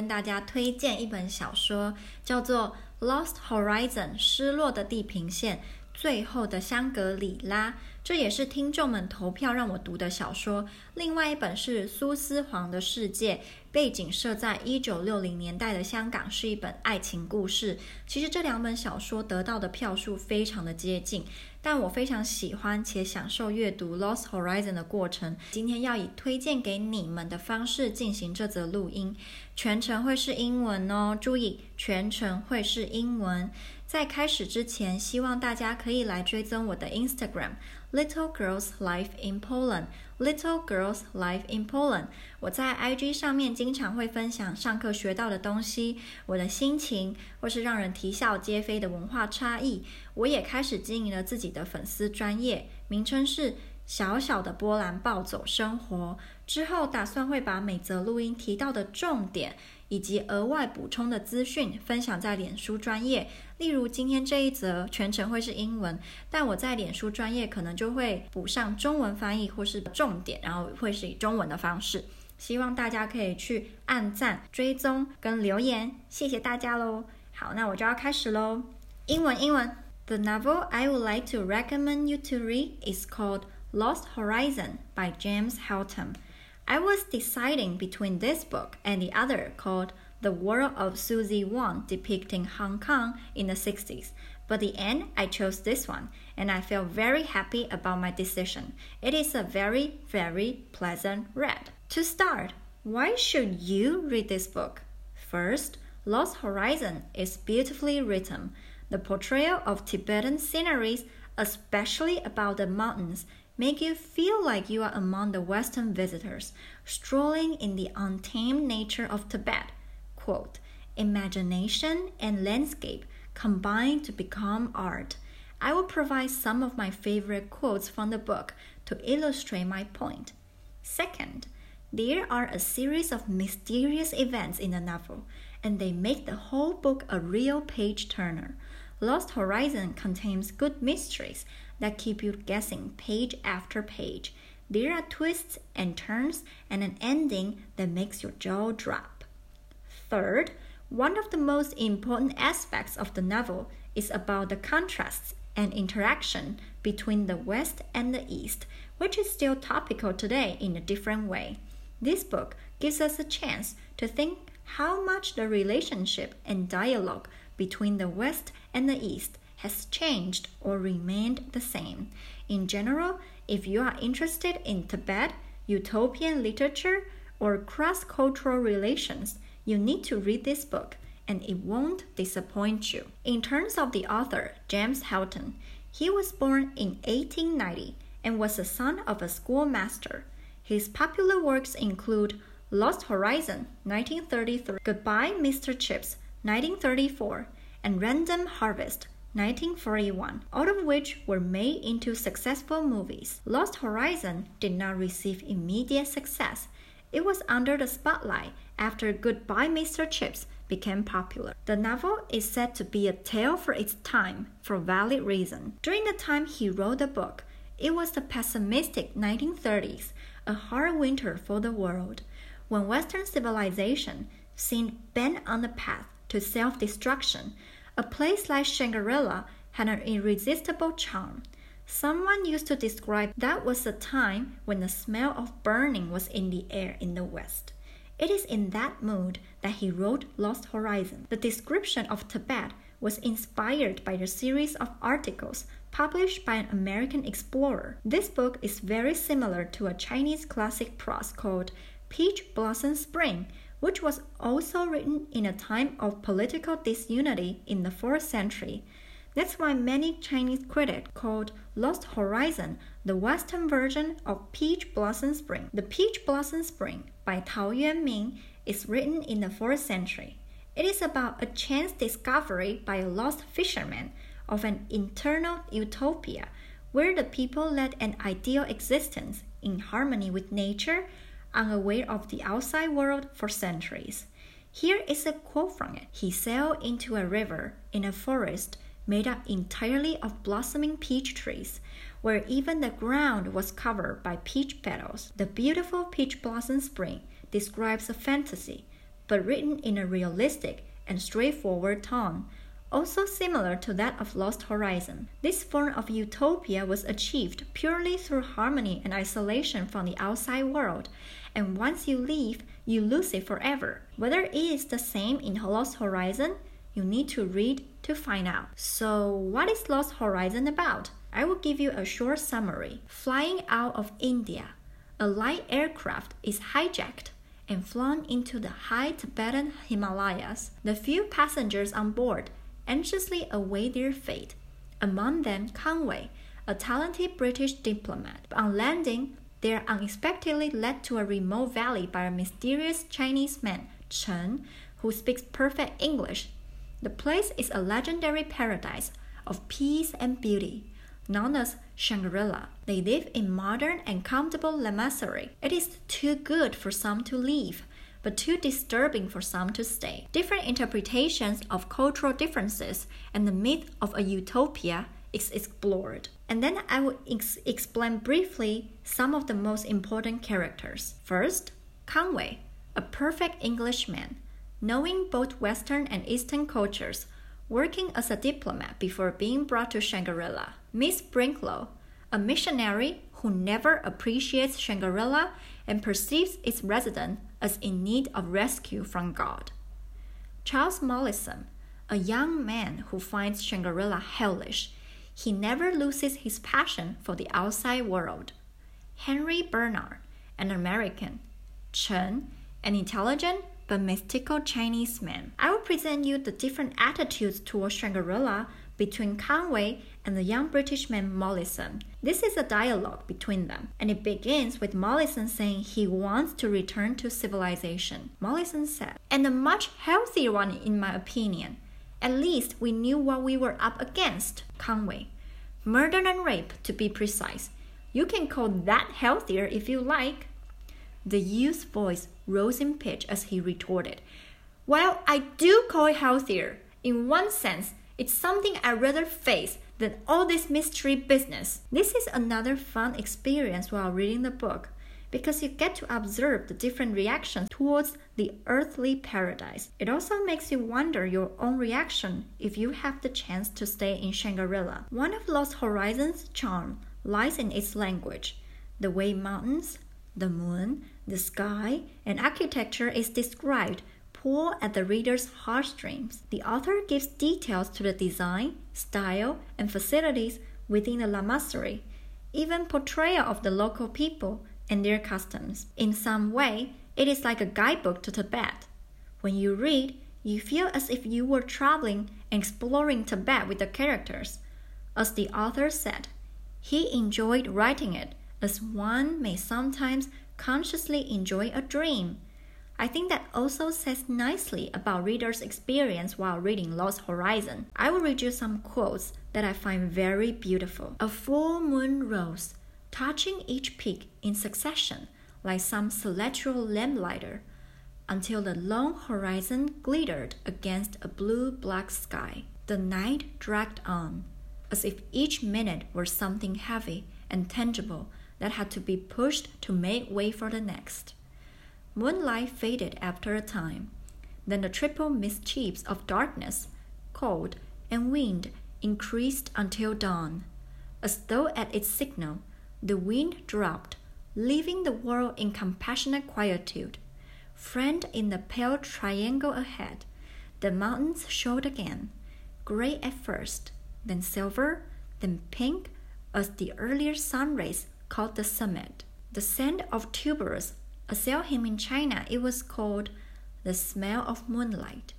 跟大家推荐一本小说，叫做《Lost Horizon》失落的地平线。最后的香格里拉，这也是听众们投票让我读的小说。另外一本是《苏斯黄的世界》，背景设在一九六零年代的香港，是一本爱情故事。其实这两本小说得到的票数非常的接近，但我非常喜欢且享受阅读《Lost Horizon》的过程。今天要以推荐给你们的方式进行这则录音，全程会是英文哦，注意全程会是英文。在开始之前，希望大家可以来追踪我的 Instagram Little Girls Life in Poland Little Girls Life in Poland。我在 IG 上面经常会分享上课学到的东西，我的心情，或是让人啼笑皆非的文化差异。我也开始经营了自己的粉丝专业，名称是小小的波兰暴走生活。之后打算会把每则录音提到的重点。以及额外补充的资讯分享在脸书专业，例如今天这一则全程会是英文，但我在脸书专业可能就会补上中文翻译或是重点，然后会是以中文的方式。希望大家可以去按赞、追踪跟留言，谢谢大家喽。好，那我就要开始喽。英文，英文。The novel I would like to recommend you to read is called Lost Horizon by James Hilton. I was deciding between this book and the other called The World of Suzie Wong depicting Hong Kong in the 60s. But the end, I chose this one, and I feel very happy about my decision. It is a very, very pleasant read. To start, why should you read this book? First, Lost Horizon is beautifully written. The portrayal of Tibetan sceneries, especially about the mountains, make you feel like you are among the Western visitors, strolling in the untamed nature of Tibet. Quote, Imagination and landscape combine to become art. I will provide some of my favorite quotes from the book to illustrate my point. Second, there are a series of mysterious events in the novel, and they make the whole book a real page turner. Lost Horizon contains good mysteries that keep you guessing page after page. There are twists and turns and an ending that makes your jaw drop. Third, one of the most important aspects of the novel is about the contrasts and interaction between the West and the East, which is still topical today in a different way. This book gives us a chance to think how much the relationship and dialogue between the West and the East has changed or remained the same. In general, if you are interested in Tibet, utopian literature, or cross cultural relations, you need to read this book and it won't disappoint you. In terms of the author, James Hilton, he was born in 1890 and was the son of a schoolmaster. His popular works include Lost Horizon, 1933, Goodbye, Mr. Chips, 1934, and Random Harvest, 1941, all of which were made into successful movies. Lost Horizon did not receive immediate success. It was under the spotlight after Goodbye Mr. Chips became popular. The novel is said to be a tale for its time for valid reason. During the time he wrote the book, it was the pessimistic 1930s, a hard winter for the world when Western civilization seemed bent on the path to self destruction, a place like Shangri-La had an irresistible charm. Someone used to describe that was a time when the smell of burning was in the air in the West. It is in that mood that he wrote Lost Horizon. The description of Tibet was inspired by the series of articles published by an American explorer. This book is very similar to a Chinese classic prose called Peach Blossom Spring, which was also written in a time of political disunity in the 4th century. That's why many Chinese critics called Lost Horizon the Western version of Peach Blossom Spring. The Peach Blossom Spring by Tao Yuanming is written in the 4th century. It is about a chance discovery by a lost fisherman of an internal utopia where the people led an ideal existence in harmony with nature unaware of the outside world for centuries. Here is a quote from it He sailed into a river in a forest made up entirely of blossoming peach trees, where even the ground was covered by peach petals. The beautiful peach blossom spring describes a fantasy, but written in a realistic and straightforward tone, also similar to that of Lost Horizon. This form of utopia was achieved purely through harmony and isolation from the outside world, and once you leave, you lose it forever. Whether it is the same in Lost Horizon, you need to read to find out. So, what is Lost Horizon about? I will give you a short summary. Flying out of India, a light aircraft is hijacked and flown into the high Tibetan Himalayas. The few passengers on board anxiously await their fate. Among them, Conway, a talented British diplomat. On landing, they are unexpectedly led to a remote valley by a mysterious Chinese man, Chen, who speaks perfect English. The place is a legendary paradise of peace and beauty, known as Shangri-La. They live in modern and comfortable lamasery. It is too good for some to leave, but too disturbing for some to stay. Different interpretations of cultural differences and the myth of a utopia is explored. And then I will ex- explain briefly some of the most important characters. First, Conway, a perfect Englishman, knowing both Western and Eastern cultures, working as a diplomat before being brought to Shangri-La. Miss Brinklow, a missionary who never appreciates Shangri-La and perceives its residents as in need of rescue from God. Charles Mollison, a young man who finds Shangri-La hellish, he never loses his passion for the outside world. Henry Barnard, an American. Chen, an intelligent but mystical Chinese man. I will present you the different attitudes towards Shangri-La between Conway and the young British man Mollison. This is a dialogue between them, and it begins with Mollison saying he wants to return to civilization. Mollison said, and a much healthier one in my opinion. At least we knew what we were up against. Conway. Murder and rape, to be precise. You can call that healthier if you like. The youth's voice rose in pitch as he retorted, Well, I do call it healthier. In one sense, it's something I'd rather face than all this mystery business. This is another fun experience while reading the book because you get to observe the different reactions towards the earthly paradise. It also makes you wonder your own reaction if you have the chance to stay in Shangri-La. One of Lost Horizons' charm lies in its language. The way mountains, the moon, the sky, and architecture is described pull at the reader's heartstrings. The author gives details to the design, style, and facilities within the lamasery, even portrayal of the local people and their customs. In some way, it is like a guidebook to Tibet. When you read, you feel as if you were traveling and exploring Tibet with the characters. As the author said, he enjoyed writing it as one may sometimes consciously enjoy a dream I think that also says nicely about readers' experience while reading Lost Horizon. I will read you some quotes that I find very beautiful. A full moon rose, touching each peak in succession like some celestial lamplighter, until the long horizon glittered against a blue black sky. The night dragged on, as if each minute were something heavy and tangible that had to be pushed to make way for the next. Moonlight faded after a time. Then the triple mischiefs of darkness, cold, and wind increased until dawn. As though at its signal, the wind dropped, leaving the world in compassionate quietude. Framed in the pale triangle ahead, the mountains showed again, gray at first, then silver, then pink, as the earlier sun rays caught the summit. The scent of tuberose assailed him in China, it was called the smell of moonlight.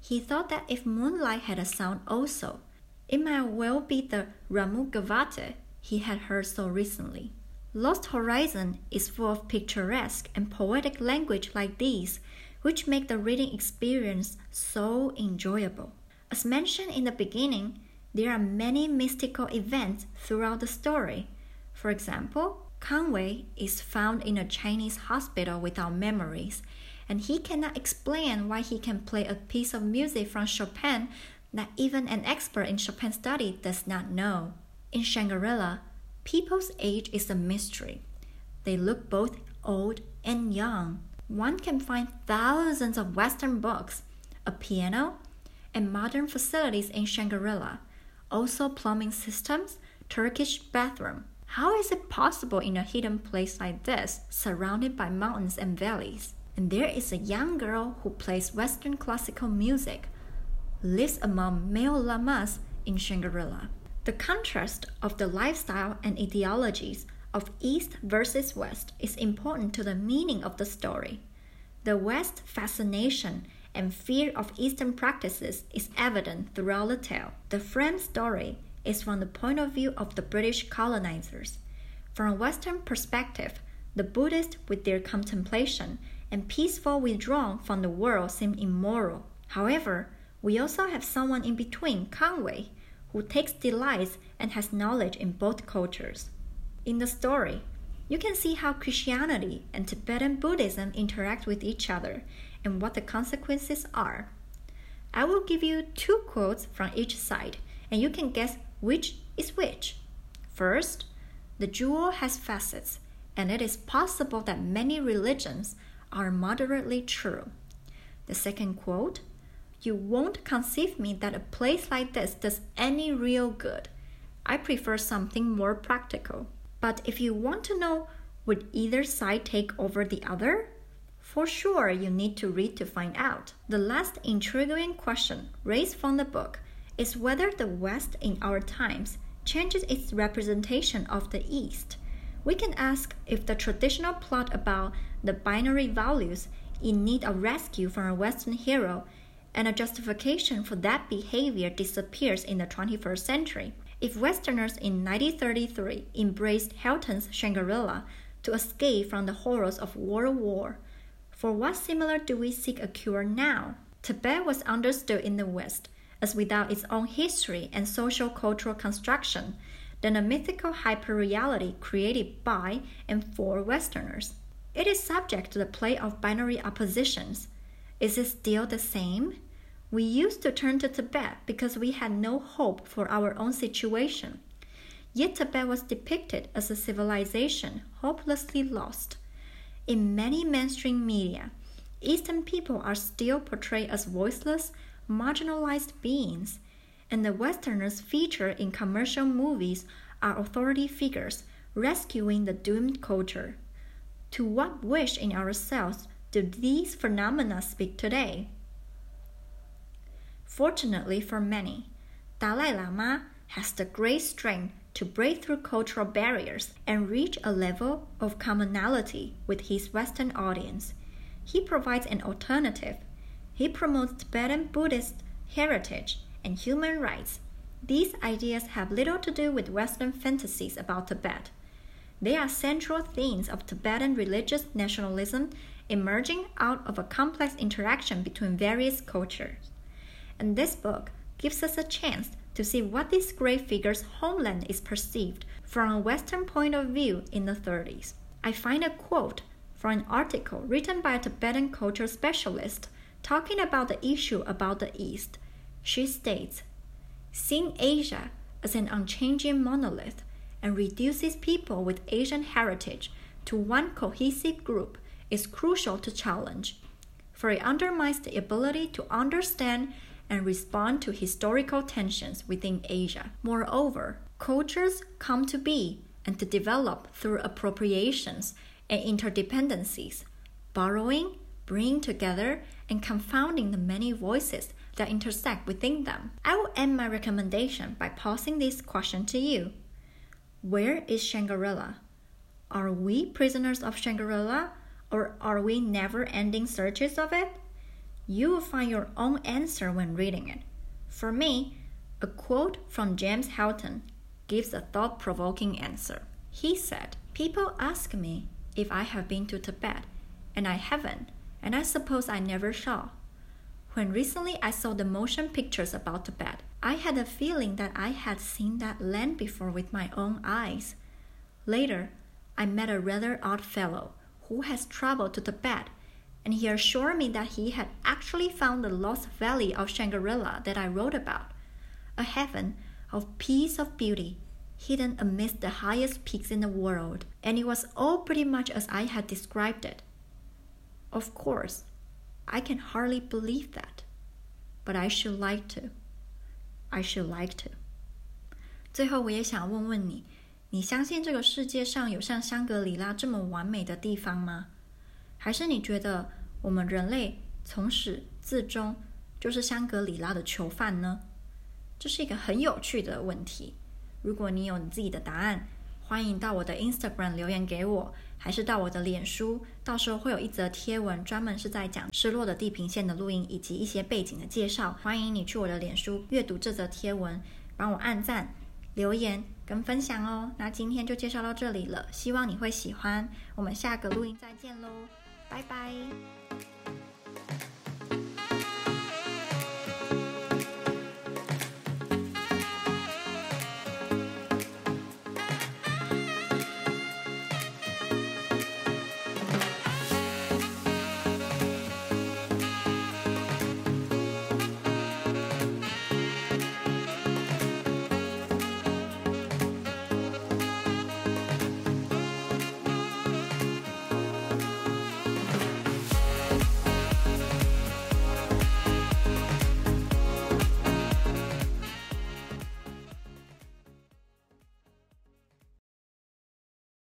He thought that if moonlight had a sound also, it might well be the Rameau gavotte he had heard so recently. Lost Horizon is full of picturesque and poetic language like these, which make the reading experience so enjoyable. As mentioned in the beginning, there are many mystical events throughout the story. For example, Conway is found in a Chinese hospital without memories, and he cannot explain why he can play a piece of music from Chopin that even an expert in Chopin study does not know. In Shangri-La, people's age is a mystery. They look both old and young. one can find thousands of Western books, a piano, and modern facilities in Shangri-La, also plumbing systems, Turkish bathroom. How is it possible in a hidden place like this, surrounded by mountains and valleys? And there is a young girl who plays Western classical music, lives among male lamas in Shangri-La. The contrast of the lifestyle and ideologies of East versus West is important to the meaning of the story. The West fascination and fear of Eastern practices is evident throughout the tale. The frame story is from the point of view of the British colonizers. From a Western perspective, the Buddhists, with their contemplation and peaceful withdrawal from the world, seem immoral. However, we also have someone in between, Conway, who takes delight and has knowledge in both cultures. In the story, you can see how Christianity and Tibetan Buddhism interact with each other and what the consequences are. I will give you two quotes from each side, and you can guess which is which. First, the jewel has facets, and it is possible that many religions are moderately true. The second quote You won't conceive me that a place like this does any real good. I prefer something more practical. But if you want to know would either side take over the other, for sure you need to read to find out. The last intriguing question raised from the book is whether the West in our times changes its representation of the East. We can ask if the traditional plot about the binary values in need of rescue from a Western hero and a justification for that behavior disappears in the 21st century. If Westerners in 1933 embraced Hilton's Shangri-La to escape from the horrors of World War, for what similar do we seek a cure now? Tibet was understood in the West as without its own history and social cultural construction than a mythical hyperreality created by and for Westerners. It is subject to the play of binary oppositions. Is it still the same? We used to turn to Tibet because we had no hope for our own situation. Yet Tibet was depicted as a civilization hopelessly lost. In many mainstream media, Eastern people are still portrayed as voiceless, marginalized beings, and the Westerners featured in commercial movies are authority figures rescuing the doomed culture. To what wish in ourselves do these phenomena speak today? Fortunately for many, Dalai Lama has the great strength to break through cultural barriers and reach a level of commonality with his Western audience. He provides an alternative. He promotes Tibetan Buddhist heritage and human rights. These ideas have little to do with Western fantasies about Tibet. They are central themes of Tibetan religious nationalism emerging out of a complex interaction between various cultures and this book gives us a chance to see what this great figure's homeland is perceived from a Western point of view in the 30s. I find a quote from an article written by a Tibetan culture specialist talking about the issue about the East. She states, Seeing Asia as an unchanging monolith and reduces people with Asian heritage to one cohesive group is crucial to challenge, for it undermines the ability to understand and respond to historical tensions within Asia. Moreover, cultures come to be and to develop through appropriations and interdependencies, borrowing, bringing together, and confounding the many voices that intersect within them. I will end my recommendation by posing this question to you Where is Shangri La? Are we prisoners of Shangri La, or are we never ending searches of it? You will find your own answer when reading it. For me, a quote from James Hilton gives a thought provoking answer. He said, People ask me if I have been to Tibet, and I haven't, and I suppose I never shall. When recently I saw the motion pictures about Tibet, I had a feeling that I had seen that land before with my own eyes. Later, I met a rather odd fellow who has traveled to Tibet and he assured me that he had actually found the lost valley of Shangri-La that I wrote about, a heaven of peace of beauty hidden amidst the highest peaks in the world, and it was all pretty much as I had described it. Of course, I can hardly believe that, but I should like to. I should like to. 最后，我也想问问你，你相信这个世界上有像香格里拉这么完美的地方吗？还是你觉得 我们人类从始至终就是香格里拉的囚犯呢？这是一个很有趣的问题。如果你有你自己的答案，欢迎到我的 Instagram 留言给我，还是到我的脸书，到时候会有一则贴文，专门是在讲失落的地平线的录音以及一些背景的介绍。欢迎你去我的脸书阅读这则贴文，帮我按赞、留言跟分享哦。那今天就介绍到这里了，希望你会喜欢。我们下个录音再见喽，拜拜。